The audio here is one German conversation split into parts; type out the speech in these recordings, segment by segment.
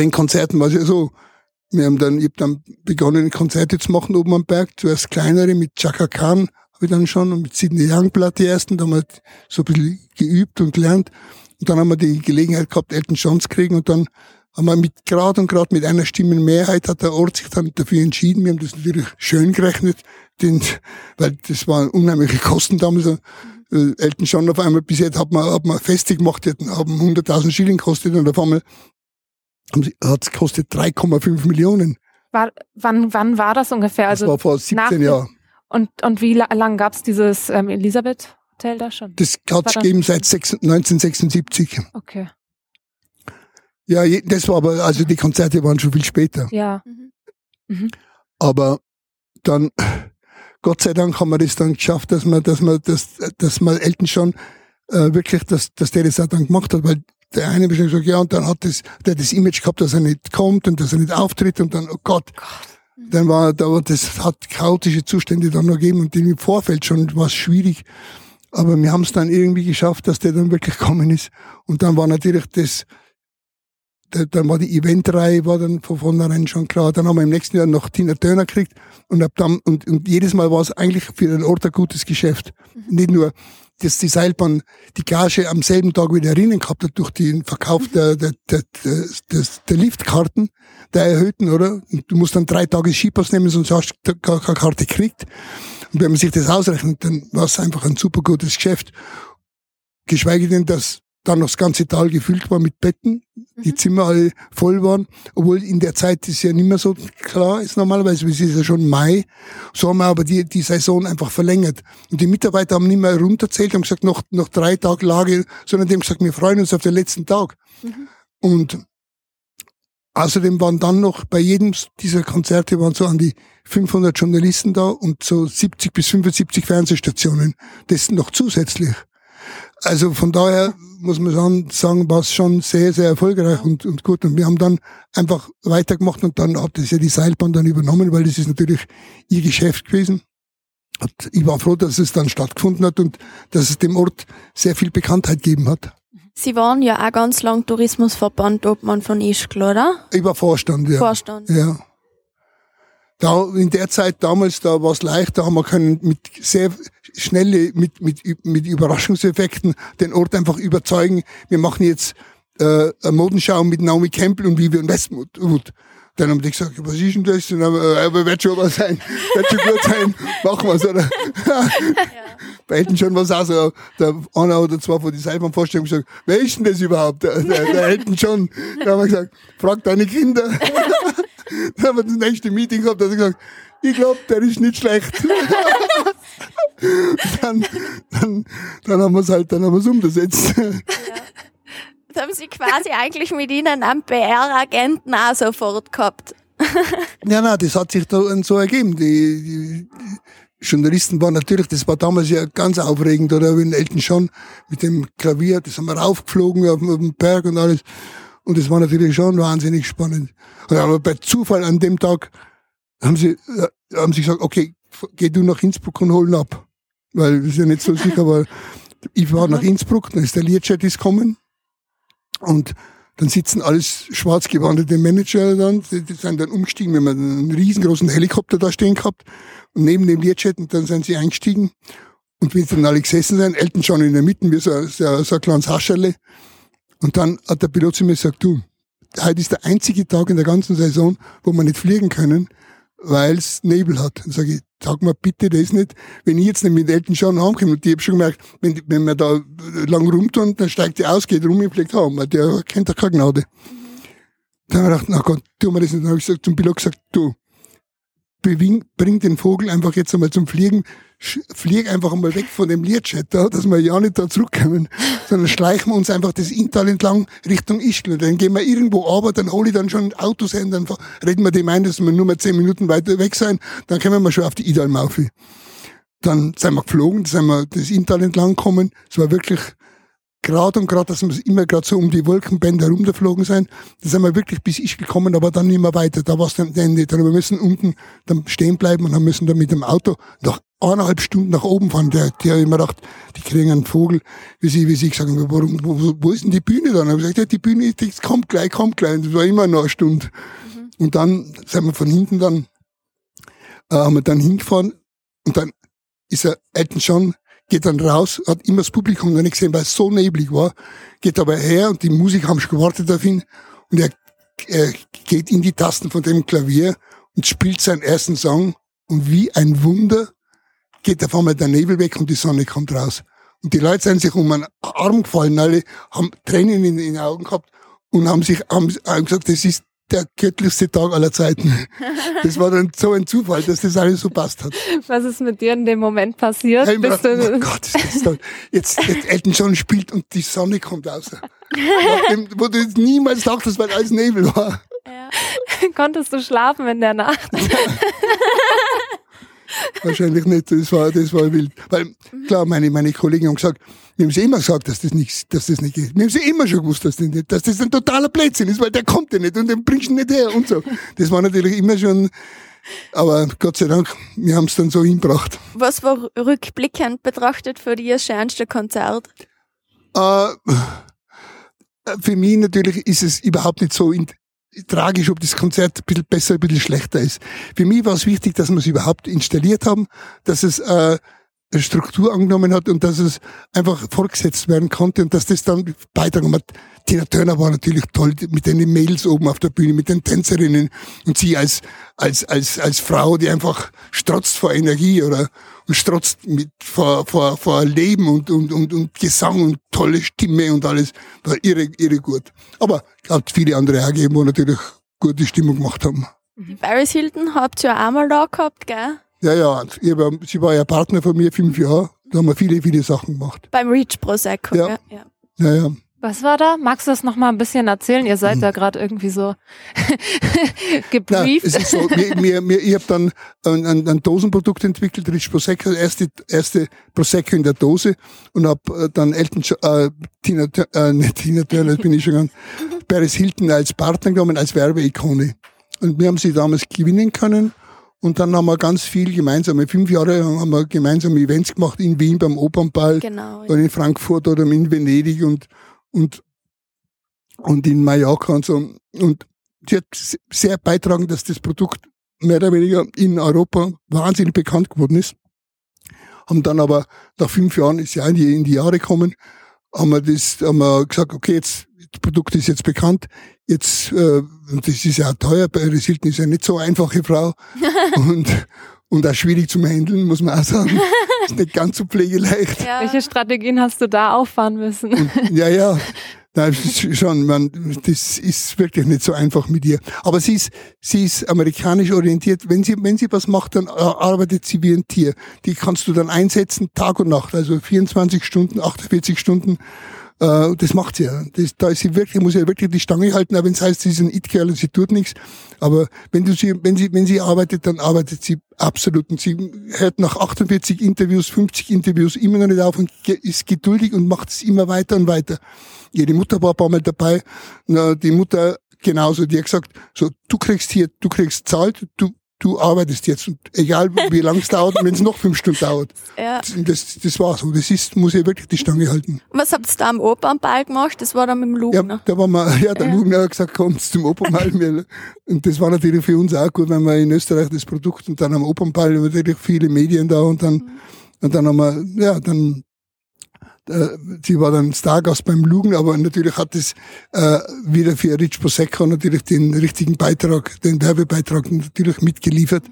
den Konzerten war es ja so, wir haben dann, ich hab dann begonnen, Konzerte zu machen oben am Berg, zuerst kleinere mit Chaka Khan, habe ich dann schon, und mit Sidney Youngblood die ersten, da haben wir so ein bisschen geübt und gelernt. Und dann haben wir die Gelegenheit gehabt, Elton John zu kriegen und dann haben wir mit gerade und gerade mit einer Stimmenmehrheit hat der Ort sich dann dafür entschieden. Wir haben das natürlich schön gerechnet, denn, weil das waren unheimliche Kosten damals. Äh, Elton John auf einmal, bis jetzt hat man, hat man Feste gemacht, die haben 100.000 Schilling gekostet und auf einmal hat es gekostet 3,5 Millionen. War, wann, wann war das ungefähr? Also das war vor 17 Jahren. Und, und wie lange gab es dieses ähm, Elisabeth Hotel da schon? Das hat es gegeben seit 1976. Okay. Ja, das war aber, also die Konzerte waren schon viel später. Ja. Mhm. mhm. Aber dann, Gott sei Dank haben wir das dann geschafft, dass man, dass man, dass, dass man Elton schon äh, wirklich, dass, dass der das auch dann gemacht hat, weil der eine hat gesagt, ja, und dann hat das, der das Image gehabt, dass er nicht kommt und dass er nicht auftritt und dann, oh Gott. Dann war, da, das hat chaotische Zustände dann noch gegeben und im Vorfeld schon war es schwierig. Aber wir haben es dann irgendwie geschafft, dass der dann wirklich gekommen ist. Und dann war natürlich das, dann war die Eventreihe war dann von vornherein schon klar. Dann haben wir im nächsten Jahr noch Tina Turner gekriegt und ab dann, und, und jedes Mal war es eigentlich für den Ort ein gutes Geschäft. Mhm. Nicht nur, dass die Seilbahn die Gage am selben Tag wieder erinnern gehabt hat durch den Verkauf mhm. der, der, der, der, der Liftkarten, der erhöhten, oder? Und du musst dann drei Tage Skipass nehmen, sonst hast du gar keine Karte gekriegt. Und wenn man sich das ausrechnet, dann war es einfach ein super gutes Geschäft. Geschweige denn, dass dann noch das ganze Tal gefüllt war mit Betten, die mhm. Zimmer alle voll waren, obwohl in der Zeit ist ja nicht mehr so klar ist normalerweise, es ist ja schon Mai, so haben wir aber die, die Saison einfach verlängert. Und die Mitarbeiter haben nicht mehr runterzählt, haben gesagt, noch, noch drei Tage Lage, sondern die haben gesagt, wir freuen uns auf den letzten Tag. Mhm. Und außerdem waren dann noch bei jedem dieser Konzerte waren so an die 500 Journalisten da und so 70 bis 75 Fernsehstationen. Das noch zusätzlich. Also von daher muss man sagen, sagen war es schon sehr, sehr erfolgreich und, und gut. Und wir haben dann einfach weitergemacht und dann hat das ja die Seilbahn dann übernommen, weil das ist natürlich ihr Geschäft gewesen. Und ich war froh, dass es dann stattgefunden hat und dass es dem Ort sehr viel Bekanntheit gegeben hat. Sie waren ja auch ganz lang Tourismusverband Obmann von Ischgl, oder? Ich war Vorstand, ja. Vorstand. Ja. Da, in der Zeit damals, da war es leicht, da haben wir können mit sehr schnelle, mit, mit, mit Überraschungseffekten den Ort einfach überzeugen. Wir machen jetzt äh, eine Modenschau mit Naomi Campbell und Vivian Westwood. Dann haben die gesagt, was ist denn das? Und dann, äh, aber wird schon was sein, wird schon gut sein, machen wir es, oder? ja. Bei Elton schon was auch so, der einer oder zwei von den Seilbahnvorstellungen gesagt, wer ist denn das überhaupt? Der Elton John. Da haben wir gesagt, frag deine Kinder. Dann haben wir das nächste Meeting gehabt, da hat er gesagt, ich glaube, der ist nicht schlecht. dann, dann, dann haben wir es halt, dann haben wir es umgesetzt. Ja. Das haben Sie quasi eigentlich mit Ihnen am PR-Agenten auch sofort gehabt. ja, nein, das hat sich da so ergeben. Die, die, Journalisten waren natürlich, das war damals ja ganz aufregend, oder wenn Elton John mit dem Klavier, das haben wir raufgeflogen auf, auf dem Berg und alles. Und das war natürlich schon wahnsinnig spannend. Und aber bei Zufall an dem Tag haben sie, äh, haben sie gesagt, okay, geh du nach Innsbruck und holen ab. Weil das ist ja nicht so sicher, aber ich war nach Innsbruck, dann ist der Learjet ist kommen. Und dann sitzen alles schwarz gewandete Manager dann, die, sind dann umgestiegen, wir haben einen riesengroßen Helikopter da stehen gehabt. Und neben dem Learjet, und dann sind sie eingestiegen. Und wie sie dann alle gesessen sind, Elton schon in der Mitte, wie so, so, so ein kleines Hascherle. Und dann hat der Pilot zu mir gesagt, du, heute ist der einzige Tag in der ganzen Saison, wo wir nicht fliegen können, weil es Nebel hat. Dann sage ich, sag mal bitte das nicht. Wenn ich jetzt nicht mit Eltern schon heimkomme, und ich habe schon gemerkt, wenn, wenn wir da lang rumtun, dann steigt die aus, geht rum und fliegt heim, weil der kennt doch keine Gnade. Dann habe ich gedacht, na Gott, tun wir das nicht. Dann habe ich gesagt, zum Pilot gesagt, du, bring den Vogel einfach jetzt einmal zum Fliegen, flieg einfach einmal weg von dem da, dass wir ja nicht da zurückkommen, sondern schleichen wir uns einfach das Inntal entlang Richtung Ischgl. Dann gehen wir irgendwo aber, dann hole ich dann schon Autos hin, dann reden wir dem ein, dass wir nur mal zehn Minuten weiter weg sein, dann können wir schon auf die Idalmaufe. Dann sind wir geflogen, dann sind wir das Inntal entlang gekommen. Es war wirklich gerade und gerade, dass wir immer gerade so um die Wolkenbänder rumgeflogen sind. Da sind wir wirklich bis ich gekommen, aber dann nicht mehr weiter. Da war es dann Ende. Dann wir müssen unten dann stehen bleiben und dann müssen dann mit dem Auto nach eineinhalb Stunden nach oben fahren. Der, der hat immer gedacht, die kriegen einen Vogel, wie sie, wie sie gesagt haben, warum, wo, wo ist denn die Bühne dann? Ich habe gesagt, ja, die Bühne, die kommt gleich, kommt gleich. Und das war immer noch eine Stunde. Mhm. Und dann sind wir von hinten dann, äh, haben wir dann hingefahren und dann ist er Elton John geht dann raus, hat immer das Publikum noch nicht gesehen, weil es so neblig war, geht aber her und die Musiker haben schon gewartet auf ihn und er, er geht in die Tasten von dem Klavier und spielt seinen ersten Song und wie ein Wunder geht auf einmal der Nebel weg und die Sonne kommt raus. Und die Leute sind sich um einen Arm gefallen, alle haben Tränen in den Augen gehabt und haben sich haben gesagt, das ist der göttlichste Tag aller Zeiten. Das war dann so ein Zufall, dass das alles so passt hat. Was ist mit dir in dem Moment passiert? Ja, Bist dachte, oh Gott, ist das toll. Jetzt, jetzt Elton John spielt und die Sonne kommt raus. Dem, wo du jetzt niemals dachtest, weil alles Nebel war. Ja. Konntest du schlafen in der Nacht? Wahrscheinlich nicht, das war, das war wild. Weil, klar, meine, meine Kollegen haben gesagt, wir haben sie immer gesagt, dass das nicht, dass das nicht geht. Wir haben sie immer schon gewusst, dass das nicht, dass das ein totaler Blödsinn ist, weil der kommt ja nicht und den bringst du nicht her und so. Das war natürlich immer schon, aber Gott sei Dank, wir haben es dann so hingebracht. Was war rückblickend betrachtet für dich das schönste Konzert? Äh, für mich natürlich ist es überhaupt nicht so tragisch, ob das Konzert ein bisschen besser, ein bisschen schlechter ist. Für mich war es wichtig, dass wir es überhaupt installiert haben, dass es äh, Struktur angenommen hat und dass es einfach fortgesetzt werden konnte und dass das dann beitragen hat. Tina Turner war natürlich toll mit den Mädels oben auf der Bühne, mit den Tänzerinnen und sie als, als, als, als Frau, die einfach strotzt vor Energie oder und strotzt mit vor, vor, vor Leben und, und, und, und Gesang und tolle Stimme und alles. War irre, irre gut. Aber hat viele andere auch gegeben, wo natürlich gute Stimmung gemacht haben. Die Paris Hilton habt ihr ja auch mal da gehabt, gell? Ja, ja, sie war ja Partner von mir fünf Jahre. Da haben wir viele, viele Sachen gemacht. Beim Reach Prosecco, ja. Ja, ja. ja. Was war da? Magst du das noch mal ein bisschen erzählen? Ihr seid mhm. da gerade irgendwie so gebrieft. Ja, es ist so, mir, mir, mir, ich habe dann ein, ein, ein, Dosenprodukt entwickelt, Rich Prosecco, erste, erste Prosecco in der Dose und habe äh, dann Elton, äh, Tina, äh, nicht Tina Turner, bin ich schon ganz, Paris Hilton als Partner genommen, als Werbeikone. Und wir haben sie damals gewinnen können und dann haben wir ganz viel gemeinsam, fünf Jahre haben wir gemeinsam Events gemacht in Wien beim Opernball, genau, ja. in Frankfurt oder in Venedig und, und, und in Mallorca und so. Und sie hat sehr beitragen, dass das Produkt mehr oder weniger in Europa wahnsinnig bekannt geworden ist. Haben dann aber nach fünf Jahren, ist ja in die, in die Jahre gekommen, haben wir das, haben wir gesagt, okay, jetzt, Produkt ist jetzt bekannt, jetzt, äh, das ist ja auch teuer, bei Hilton ist ja nicht so einfache Frau und, und auch schwierig zum Handeln, muss man auch sagen. ist nicht ganz so pflegeleicht. Ja. Welche Strategien hast du da auffahren müssen? Und, ja, ja. Nein, schon, man, das ist wirklich nicht so einfach mit ihr. Aber sie ist, sie ist amerikanisch orientiert. Wenn sie, wenn sie was macht, dann arbeitet sie wie ein Tier. Die kannst du dann einsetzen, Tag und Nacht, also 24 Stunden, 48 Stunden. Äh, das macht sie ja. Das, da ist sie wirklich, muss ja wirklich die Stange halten, auch wenn es heißt, sie ist ein It-Girl und sie tut nichts. Aber wenn du sie, wenn sie, wenn sie arbeitet, dann arbeitet sie absolut. Und sie hört nach 48 Interviews, 50 Interviews immer noch nicht auf und ist geduldig und macht es immer weiter und weiter. Ihre Mutter war ein paar Mal dabei. Na, die Mutter genauso, die hat gesagt, so, du kriegst hier, du kriegst zahlt, du, du arbeitest jetzt. Und egal wie lange es dauert, wenn es noch fünf Stunden dauert. Ja. Das, das war so. Das ist, muss ich wirklich die Stange halten. Was habt ihr da am Opernball gemacht? Das war dann mit dem Lugner. Ja, da war man, ja, der ja. Lugner hat gesagt, kommt zum Opernball. und das war natürlich für uns auch gut, wenn wir in Österreich das Produkt und dann am Opernball natürlich viele Medien da und dann, mhm. und dann haben wir, ja, dann sie war dann Stargast beim Lugen, aber natürlich hat es äh, wieder für Rich Prosecco natürlich den richtigen Beitrag, den Werbebeitrag natürlich mitgeliefert.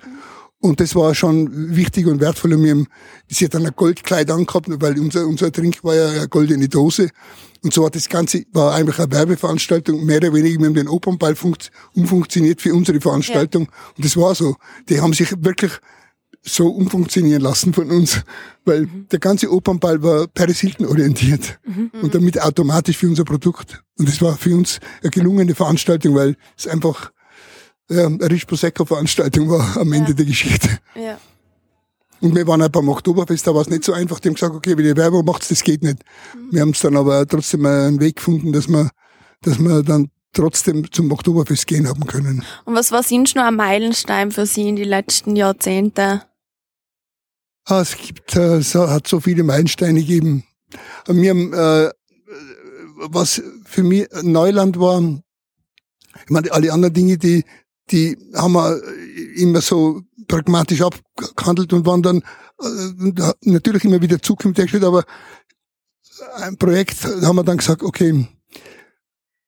Und das war schon wichtig und wertvoll. Und wir sie hat dann ein Goldkleid angehabt, weil unser, unser Trink war ja eine goldene Dose. Und so hat das Ganze, war eigentlich eine Werbeveranstaltung, mehr oder weniger, wir haben den Opernball funkt, umfunktioniert für unsere Veranstaltung. Ja. Und das war so. Die haben sich wirklich so umfunktionieren lassen von uns, weil mhm. der ganze Opernball war Paris Hilton orientiert mhm. und damit automatisch für unser Produkt. Und es war für uns eine gelungene Veranstaltung, weil es einfach ja, eine Rich Prosecco Veranstaltung war am Ende ja. der Geschichte. Ja. Und wir waren auch beim Oktoberfest, da war es nicht so einfach. Die haben gesagt, okay, wenn ihr Werbung macht, das geht nicht. Mhm. Wir haben es dann aber trotzdem einen Weg gefunden, dass wir, dass wir dann trotzdem zum Oktoberfest gehen haben können. Und was war sonst noch ein Meilenstein für Sie in die letzten Jahrzehnte? Ah, es gibt, äh, es hat so viele Meilensteine gegeben. Haben, äh, was für mich Neuland war, ich meine, alle anderen Dinge, die, die haben wir immer so pragmatisch abgehandelt und waren dann äh, natürlich immer wieder zukünftig, aber ein Projekt haben wir dann gesagt, okay,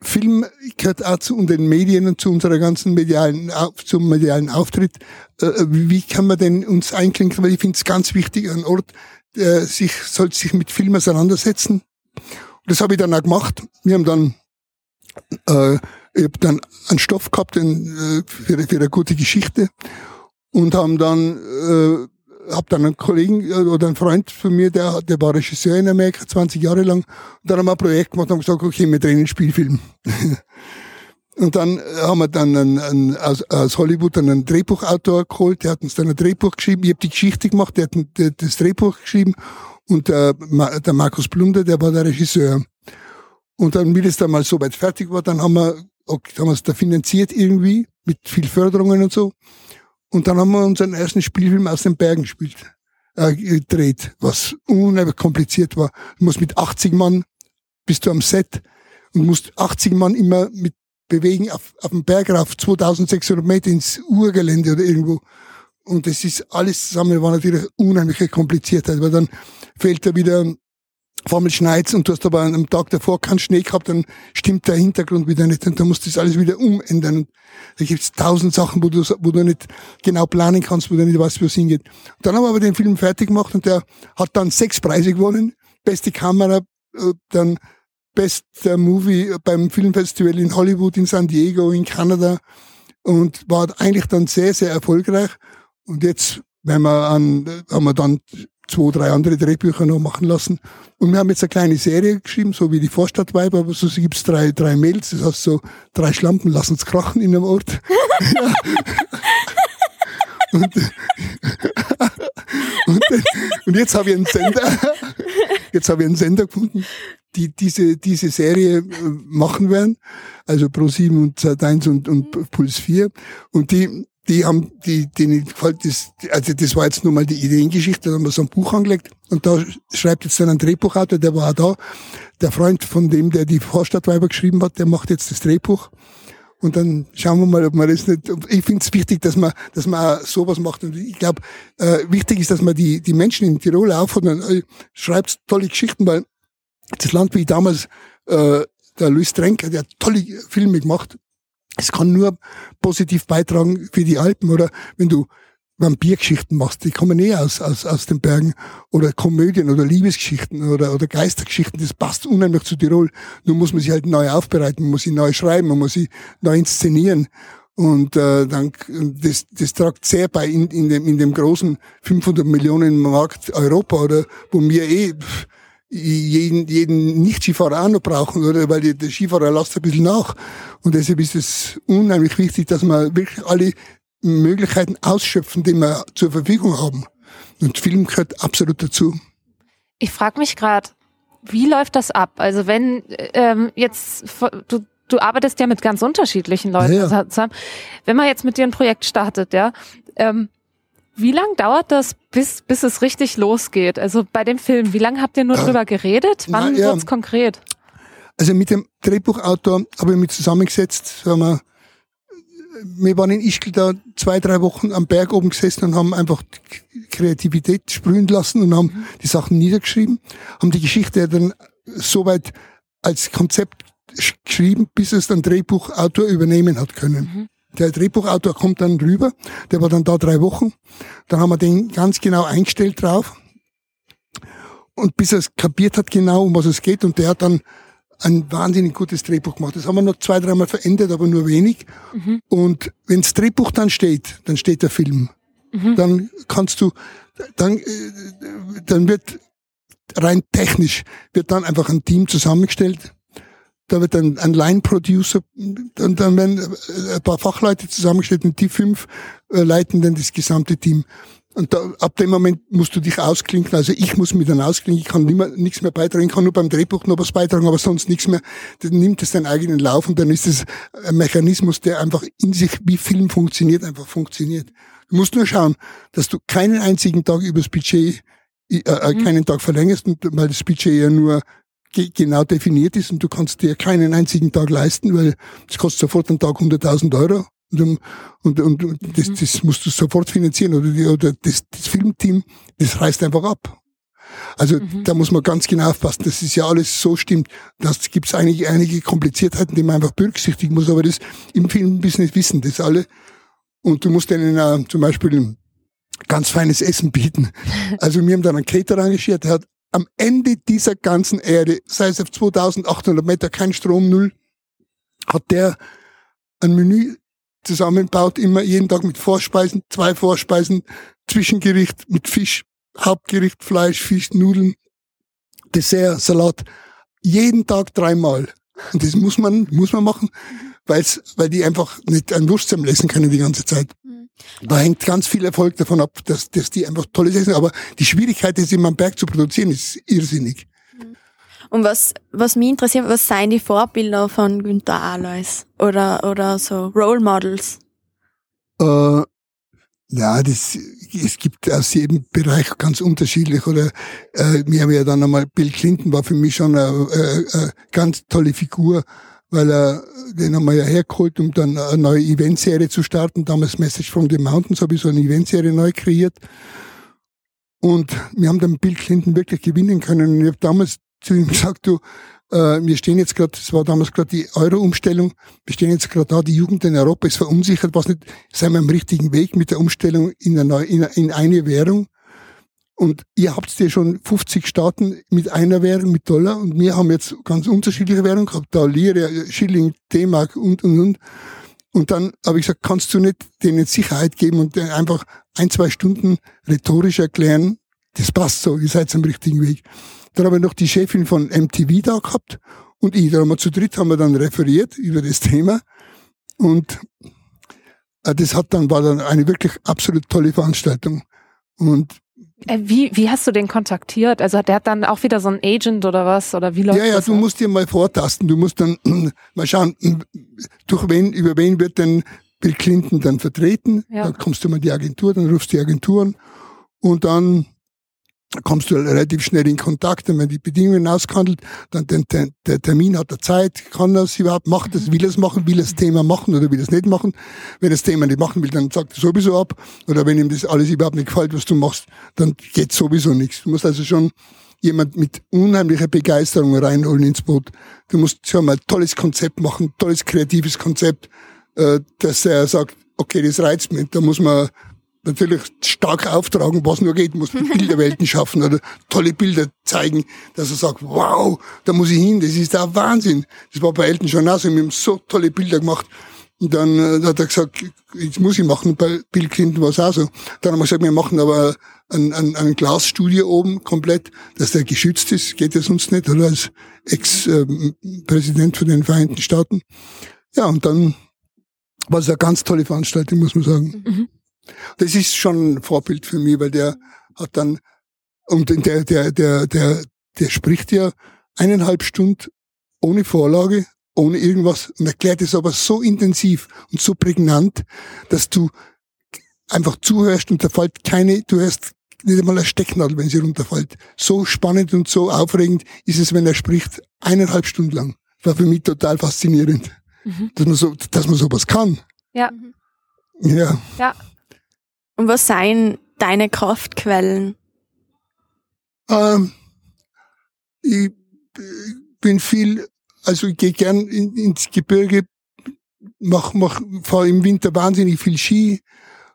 Film gehört auch zu den Medien und zu unserer ganzen medialen, zum medialen Auftritt. Äh, wie kann man denn uns einklinken? Weil ich finde es ganz wichtig, ein Ort, der sich, sollte sich mit Film auseinandersetzen. Und das habe ich dann auch gemacht. Wir haben dann, äh, ich habe dann einen Stoff gehabt den, äh, für, für eine gute Geschichte und haben dann äh, habe dann einen Kollegen äh, oder einen Freund von mir, der, der war Regisseur in Amerika 20 Jahre lang. Und dann haben wir ein Projekt gemacht und gesagt, okay, wir drehen einen Spielfilm. und dann haben wir dann einen, einen, aus, aus Hollywood einen Drehbuchautor geholt, der hat uns dann ein Drehbuch geschrieben. Ich habe die Geschichte gemacht, der hat ein, das Drehbuch geschrieben und der, der Markus Blunder, der war der Regisseur. Und dann, wie das dann mal so weit fertig war, dann haben wir, okay, haben wir es da finanziert irgendwie mit viel Förderungen und so. Und dann haben wir unseren ersten Spielfilm aus den Bergen gespielt, äh, gedreht, was unheimlich kompliziert war. Du musst mit 80 Mann bist du am Set und musst 80 Mann immer mit bewegen auf, auf dem Berg rauf, 2600 Meter ins Urgelände oder irgendwo. Und das ist alles zusammen, war natürlich unheimliche Kompliziertheit, weil dann fehlt da wieder Formel schneit und du hast aber am Tag davor keinen Schnee gehabt, dann stimmt der Hintergrund wieder nicht und dann musst du das alles wieder umändern. Da gibt's tausend Sachen, wo du, wo du nicht genau planen kannst, wo du nicht weißt, wo es hingeht. Und dann haben wir aber den Film fertig gemacht und der hat dann sechs Preise gewonnen. Beste Kamera, äh, dann bester Movie beim Filmfestival in Hollywood, in San Diego, in Kanada und war eigentlich dann sehr, sehr erfolgreich. Und jetzt, wenn wir an, haben wir dann zwei, drei andere Drehbücher noch machen lassen. Und wir haben jetzt eine kleine Serie geschrieben, so wie die Vorstadtweiber, aber so gibt's drei, drei Mails, das heißt so, drei Schlampen lassen's krachen in einem Ort. und, und, und, jetzt habe ich einen Sender, jetzt habe ich einen Sender gefunden, die diese, diese Serie äh, machen werden, also Pro7 und Sat1 und, und Puls 4. Und die, die haben, die, denen gefällt das, also das war jetzt nur mal die Ideengeschichte, da haben wir so ein Buch angelegt und da schreibt jetzt dann ein Drehbuchautor, der war auch da, der Freund von dem, der die Vorstadtweiber geschrieben hat, der macht jetzt das Drehbuch. Und dann schauen wir mal, ob man das nicht. Ich finde es wichtig, dass man, dass man auch sowas macht. Und ich glaube, äh, wichtig ist, dass man die, die Menschen in Tirol auffordern, äh, schreibt tolle Geschichten, weil das Land wie damals, äh, der Luis Trenker, der hat tolle Filme gemacht, es kann nur positiv beitragen für die Alpen oder wenn du Vampirgeschichten machst, die kommen eh aus, aus, aus den Bergen oder Komödien oder Liebesgeschichten oder, oder Geistergeschichten, das passt unheimlich zu Tirol. Nur muss man sie halt neu aufbereiten, man muss sie neu schreiben, man muss sie neu inszenieren. Und äh, dann, das, das tragt sehr bei in, in, dem, in dem großen 500 Millionen Markt Europa oder wo wir eh pff, jeden, jeden Nicht-Skifahrer auch noch brauchen, oder? Weil der Skifahrer lässt ein bisschen nach. Und deshalb ist es unheimlich wichtig, dass wir wirklich alle Möglichkeiten ausschöpfen, die wir zur Verfügung haben. Und Film gehört absolut dazu. Ich frage mich gerade, wie läuft das ab? Also wenn ähm, jetzt du du arbeitest ja mit ganz unterschiedlichen Leuten ja. zusammen. Wenn man jetzt mit dir ein Projekt startet, ja, ähm, wie lange dauert das, bis, bis es richtig losgeht? Also bei dem Film, wie lange habt ihr nur drüber geredet? Wann ja, wird's konkret? Also mit dem Drehbuchautor habe ich mich zusammengesetzt. Haben wir, wir waren in Ischgl da zwei, drei Wochen am Berg oben gesessen und haben einfach Kreativität sprühen lassen und haben mhm. die Sachen niedergeschrieben, haben die Geschichte dann soweit als Konzept geschrieben, bis es dann Drehbuchautor übernehmen hat können. Mhm. Der Drehbuchautor kommt dann rüber, der war dann da drei Wochen. Dann haben wir den ganz genau eingestellt drauf. Und bis er es kapiert hat genau, um was es geht, und der hat dann ein wahnsinnig gutes Drehbuch gemacht. Das haben wir noch zwei, dreimal verändert, aber nur wenig. Mhm. Und wenns Drehbuch dann steht, dann steht der Film. Mhm. Dann kannst du, dann, äh, dann wird rein technisch, wird dann einfach ein Team zusammengestellt, da wird dann ein Line-Producer, und dann werden äh, ein paar Fachleute zusammengestellt und die fünf äh, leiten dann das gesamte Team. Und da, ab dem Moment musst du dich ausklinken. Also ich muss mich dann ausklinken. Ich kann nimmer, nichts mehr beitragen. Ich kann nur beim Drehbuch noch was beitragen, aber sonst nichts mehr. Dann nimmt es deinen eigenen Lauf und dann ist es ein Mechanismus, der einfach in sich, wie Film funktioniert, einfach funktioniert. Du musst nur schauen, dass du keinen einzigen Tag übers Budget, äh, äh, mhm. keinen Tag verlängerst, weil das Budget ja nur genau definiert ist und du kannst dir keinen einzigen Tag leisten, weil es kostet sofort einen Tag 100.000 Euro und, und, und, und das, mhm. das musst du sofort finanzieren oder, die, oder das, das Filmteam, das reißt einfach ab. Also mhm. da muss man ganz genau aufpassen, dass es ja alles so stimmt. Das gibt es eigentlich einige Kompliziertheiten, die man einfach berücksichtigen muss, aber das im Filmbusiness wissen das alle. Und du musst denen äh, zum Beispiel ganz feines Essen bieten. Also wir haben dann einen Caterer engagiert, der hat am Ende dieser ganzen Erde, sei es auf 2800 Meter, kein Strom, null, hat der ein Menü zusammenbaut, immer jeden Tag mit Vorspeisen, zwei Vorspeisen, Zwischengericht mit Fisch, Hauptgericht, Fleisch, Fisch, Nudeln, Dessert, Salat. Jeden Tag dreimal. Das muss man, muss man machen, weil's, weil die einfach nicht ein Wurstsam lesen können die ganze Zeit. Da hängt ganz viel Erfolg davon ab, dass, dass die einfach tolles Essen, aber die Schwierigkeit, das in meinem Berg zu produzieren, ist irrsinnig. Und was, was mich interessiert, was seien die Vorbilder von Günter Alois? Oder, oder so Role Models? Äh, ja, das, es gibt aus jedem Bereich ganz unterschiedlich. Oder äh, wir haben ja dann einmal, Bill Clinton war für mich schon eine, eine, eine ganz tolle Figur weil er, den haben wir ja hergeholt, um dann eine neue Eventserie zu starten. Damals Message from the Mountains habe ich so eine Eventserie neu kreiert. Und wir haben dann Bill Clinton wirklich gewinnen können. Und ich habe damals zu ihm gesagt, du, äh, wir stehen jetzt gerade, es war damals gerade die Euro-Umstellung, wir stehen jetzt gerade da, die Jugend in Europa ist verunsichert, was nicht, sind wir am richtigen Weg mit der Umstellung in eine, in in eine Währung. Und ihr habt ja schon 50 Staaten mit einer Währung, mit Dollar. Und wir haben jetzt ganz unterschiedliche Währungen gehabt. Da Lire, Schilling, D-Mark und, und, und. Und dann habe ich gesagt, kannst du nicht denen Sicherheit geben und einfach ein, zwei Stunden rhetorisch erklären, das passt so, ihr seid am richtigen Weg. Dann habe ich noch die Chefin von MTV da gehabt und ich. Da haben wir zu dritt haben wir dann referiert über das Thema. Und äh, das hat dann, war dann eine wirklich absolut tolle Veranstaltung. Und wie, wie hast du den kontaktiert? Also der hat dann auch wieder so ein Agent oder was? Oder wie läuft ja, ja, das? Du musst dir mal vortasten. Du musst dann mal schauen, durch wen, über wen wird denn Bill Clinton dann vertreten. Ja. Dann kommst du mal in die Agentur, dann rufst du die Agenturen und dann kommst du relativ schnell in Kontakt, und wenn die Bedingungen ausgehandelt, dann den, den, der Termin hat er Zeit, kann es überhaupt, macht es, will er es machen, will das Thema machen oder will es nicht machen. Wenn das Thema nicht machen will, dann sagt er sowieso ab. Oder wenn ihm das alles überhaupt nicht gefällt, was du machst, dann geht sowieso nichts. Du musst also schon jemand mit unheimlicher Begeisterung reinholen ins Boot. Du musst schon mal ein tolles Konzept machen, tolles kreatives Konzept, äh, dass er sagt, okay, das reizt mich. Da muss man natürlich stark auftragen, was nur geht, muss Bilderwelten schaffen oder tolle Bilder zeigen, dass er sagt, wow, da muss ich hin, das ist der Wahnsinn. Das war bei Elton schon auch so, wir haben so tolle Bilder gemacht. Und dann äh, hat er gesagt, jetzt muss ich machen. Bei Bill Clinton war es auch so. Dann haben wir gesagt, wir machen aber ein, ein, ein Glasstudio oben komplett, dass der geschützt ist. Geht ja sonst nicht, oder? Als Ex-Präsident von den Vereinigten Staaten. Ja, und dann war es eine ganz tolle Veranstaltung, muss man sagen. Mhm. Das ist schon ein Vorbild für mich, weil der hat dann, und der, der, der, der, der spricht ja eineinhalb Stunden ohne Vorlage, ohne irgendwas und erklärt es aber so intensiv und so prägnant, dass du einfach zuhörst und da fällt keine, du hörst nicht einmal eine Stecknadel, wenn sie runterfällt. So spannend und so aufregend ist es, wenn er spricht, eineinhalb Stunden lang. War für mich total faszinierend, mhm. dass man so, dass man sowas kann. Ja. Ja. Ja. Und was seien deine Kraftquellen? Ähm, ich bin viel, also ich gehe gern in, ins Gebirge, mach, mach, fahre im Winter wahnsinnig viel Ski.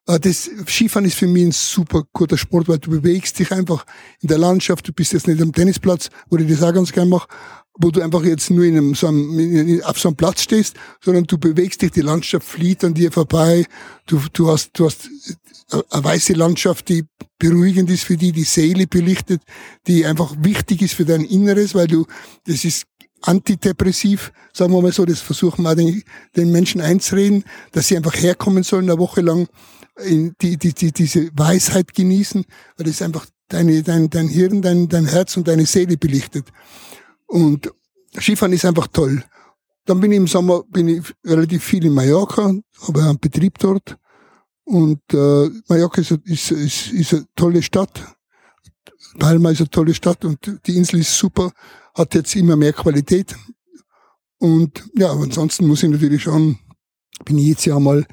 Äh, das Skifahren ist für mich ein super guter Sport, weil du bewegst dich einfach in der Landschaft. Du bist jetzt nicht am Tennisplatz, wo ich das auch ganz gern mache, wo du einfach jetzt nur in einem, so einem, auf so einem Platz stehst, sondern du bewegst dich, die Landschaft flieht an dir vorbei. Du, du hast, du hast eine weiße Landschaft, die beruhigend ist für die, die Seele belichtet, die einfach wichtig ist für dein Inneres, weil du, das ist antidepressiv, sagen wir mal so, das versuchen wir den, den Menschen einzureden, dass sie einfach herkommen sollen eine Woche lang in die, die, die, diese Weisheit genießen, weil das einfach deine, dein, dein Hirn, dein, dein Herz und deine Seele belichtet. Und Skifahren ist einfach toll. Dann bin ich im Sommer bin ich relativ viel in Mallorca, habe einen Betrieb dort. Und äh, Mallorca ist, ist, ist, ist eine tolle Stadt. Palma ist eine tolle Stadt und die Insel ist super, hat jetzt immer mehr Qualität. Und ja, ansonsten muss ich natürlich schon, bin ich jetzt ja mal,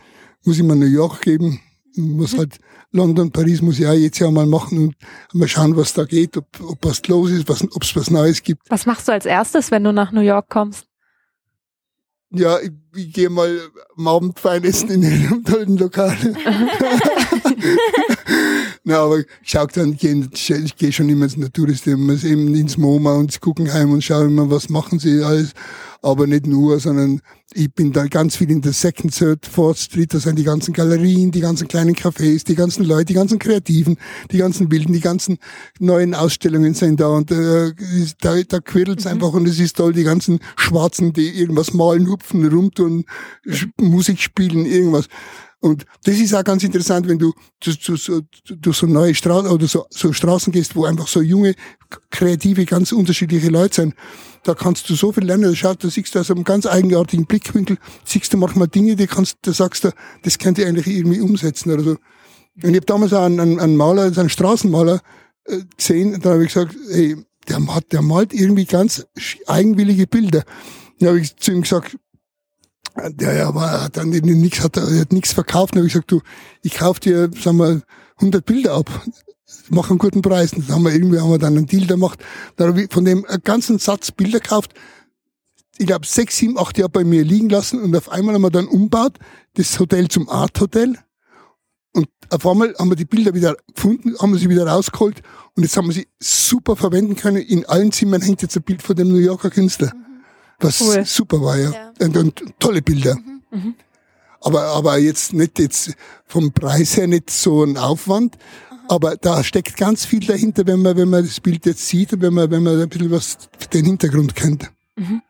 muss ich mal New York geben, muss halt London, Paris muss ich auch jetzt ja mal machen und mal schauen, was da geht, ob, ob was los ist, was, ob es was Neues gibt. Was machst du als erstes, wenn du nach New York kommst? Ja, ich, ich gehe mal am Abend fein essen in einem tollen Lokal. Na, aber ich schau dann, ich, gehe schon immer ins Natursystem, eben ins MoMA und gucken heim und schauen immer, was machen sie alles aber nicht nur, sondern ich bin da ganz viel in der Second, Third, Fourth Street, da sind die ganzen Galerien, die ganzen kleinen Cafés, die ganzen Leute, die ganzen Kreativen, die ganzen Wilden, die ganzen neuen Ausstellungen sind da und äh, da, da quirlt's mhm. einfach und es ist toll, die ganzen Schwarzen, die irgendwas malen, hupfen, rumtun, Musik spielen, irgendwas. Und das ist auch ganz interessant, wenn du zu, zu, zu, durch so neue Straßen oder so, so Straßen gehst, wo einfach so junge, kreative, ganz unterschiedliche Leute sind. Da kannst du so viel lernen. Da, schaut, da siehst du aus einem ganz eigenartigen Blickwinkel, siehst du manchmal Dinge, die kannst, da sagst du, das könnt ihr eigentlich irgendwie umsetzen oder so. Und ich habe damals auch einen, einen, Maler, einen Straßenmaler äh, gesehen, da habe ich gesagt, hey, der, der malt irgendwie ganz eigenwillige Bilder. Da habe ich zu ihm gesagt, der ja, aber hat dann nichts, hat, hat nichts verkauft. Dann habe ich gesagt, du, ich kauf dir, sagen wir, 100 Bilder ab. Mach einen guten Preis. dann haben wir irgendwie, haben wir dann einen Deal gemacht. Dann habe ich von dem ganzen Satz Bilder gekauft. Ich glaube, sechs, sieben, acht Jahre bei mir liegen lassen und auf einmal haben wir dann umbaut, das Hotel zum Art Hotel. Und auf einmal haben wir die Bilder wieder gefunden, haben wir sie wieder rausgeholt und jetzt haben wir sie super verwenden können. In allen Zimmern hängt jetzt ein Bild von dem New Yorker Künstler. Mhm was cool. super war, ja. ja. Und, und, tolle Bilder. Mhm. Mhm. Aber, aber jetzt nicht jetzt vom Preis her nicht so ein Aufwand. Mhm. Aber da steckt ganz viel dahinter, wenn man, wenn man das Bild jetzt sieht und wenn man, wenn man ein bisschen was den Hintergrund kennt. Mhm.